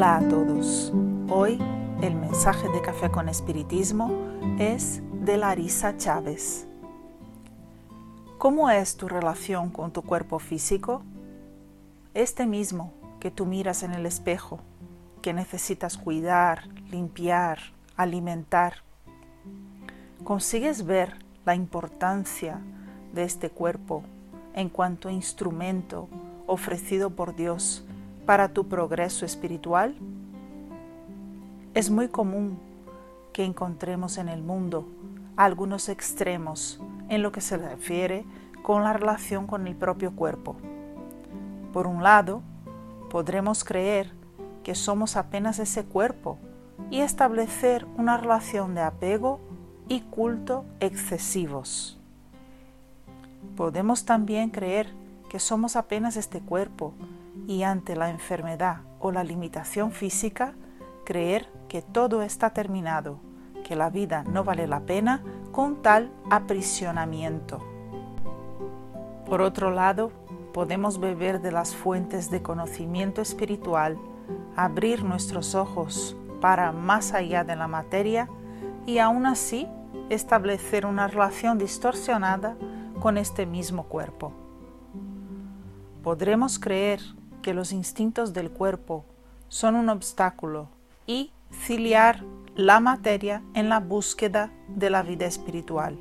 Hola a todos. Hoy el mensaje de Café con Espiritismo es de Larisa Chávez. ¿Cómo es tu relación con tu cuerpo físico? Este mismo que tú miras en el espejo, que necesitas cuidar, limpiar, alimentar. ¿Consigues ver la importancia de este cuerpo en cuanto instrumento ofrecido por Dios para tu progreso espiritual? Es muy común que encontremos en el mundo algunos extremos en lo que se refiere con la relación con el propio cuerpo. Por un lado, podremos creer que somos apenas ese cuerpo y establecer una relación de apego y culto excesivos. Podemos también creer que somos apenas este cuerpo y ante la enfermedad o la limitación física, creer que todo está terminado, que la vida no vale la pena con tal aprisionamiento. Por otro lado, podemos beber de las fuentes de conocimiento espiritual, abrir nuestros ojos para más allá de la materia y aún así establecer una relación distorsionada con este mismo cuerpo. Podremos creer que los instintos del cuerpo son un obstáculo y ciliar la materia en la búsqueda de la vida espiritual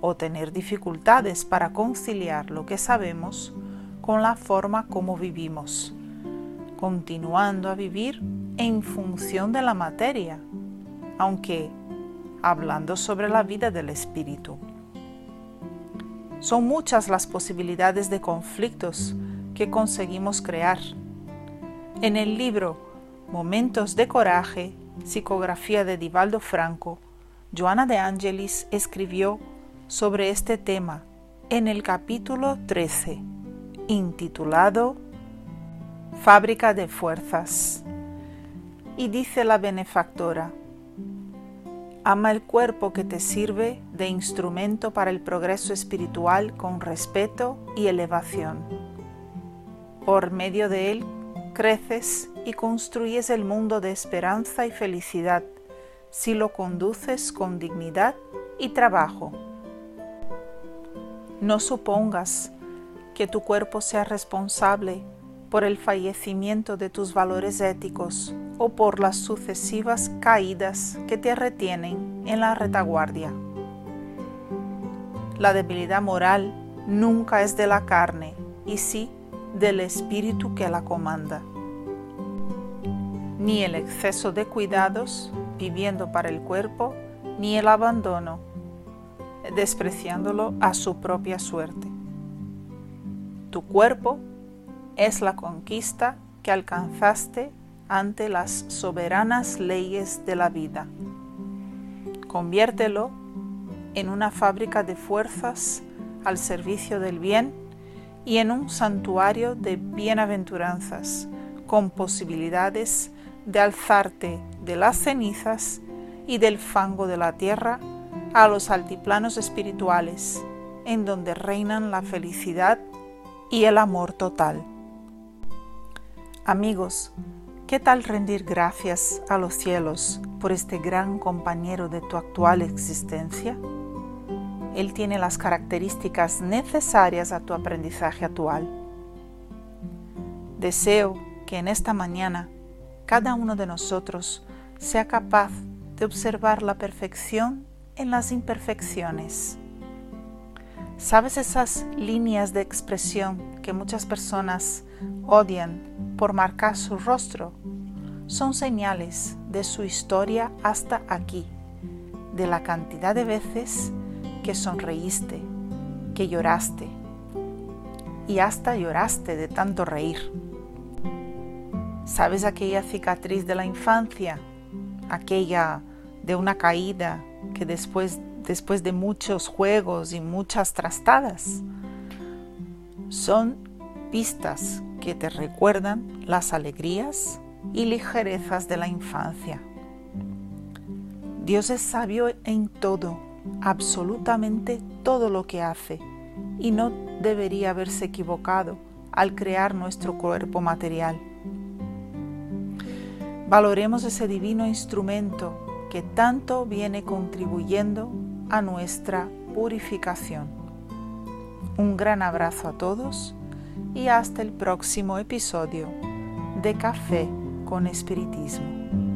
o tener dificultades para conciliar lo que sabemos con la forma como vivimos, continuando a vivir en función de la materia, aunque hablando sobre la vida del espíritu. Son muchas las posibilidades de conflictos que conseguimos crear. En el libro Momentos de Coraje, psicografía de Divaldo Franco, Joana de Angelis escribió sobre este tema en el capítulo 13, intitulado Fábrica de Fuerzas. Y dice la benefactora, Ama el cuerpo que te sirve de instrumento para el progreso espiritual con respeto y elevación. Por medio de él creces y construyes el mundo de esperanza y felicidad si lo conduces con dignidad y trabajo. No supongas que tu cuerpo sea responsable por el fallecimiento de tus valores éticos o por las sucesivas caídas que te retienen en la retaguardia. La debilidad moral nunca es de la carne y sí del espíritu que la comanda. Ni el exceso de cuidados viviendo para el cuerpo, ni el abandono, despreciándolo a su propia suerte. Tu cuerpo es la conquista que alcanzaste ante las soberanas leyes de la vida. Conviértelo en una fábrica de fuerzas al servicio del bien y en un santuario de bienaventuranzas con posibilidades de alzarte de las cenizas y del fango de la tierra a los altiplanos espirituales, en donde reinan la felicidad y el amor total. Amigos, ¿qué tal rendir gracias a los cielos por este gran compañero de tu actual existencia? Él tiene las características necesarias a tu aprendizaje actual. Deseo que en esta mañana cada uno de nosotros sea capaz de observar la perfección en las imperfecciones. ¿Sabes esas líneas de expresión que muchas personas odian por marcar su rostro son señales de su historia hasta aquí, de la cantidad de veces que sonreíste, que lloraste y hasta lloraste de tanto reír. ¿Sabes aquella cicatriz de la infancia? Aquella de una caída que después, después de muchos juegos y muchas trastadas son pistas que te recuerdan las alegrías y ligerezas de la infancia. Dios es sabio en todo, absolutamente todo lo que hace, y no debería haberse equivocado al crear nuestro cuerpo material. Valoremos ese divino instrumento que tanto viene contribuyendo a nuestra purificación. Un gran abrazo a todos y hasta el próximo episodio de Café con Espiritismo.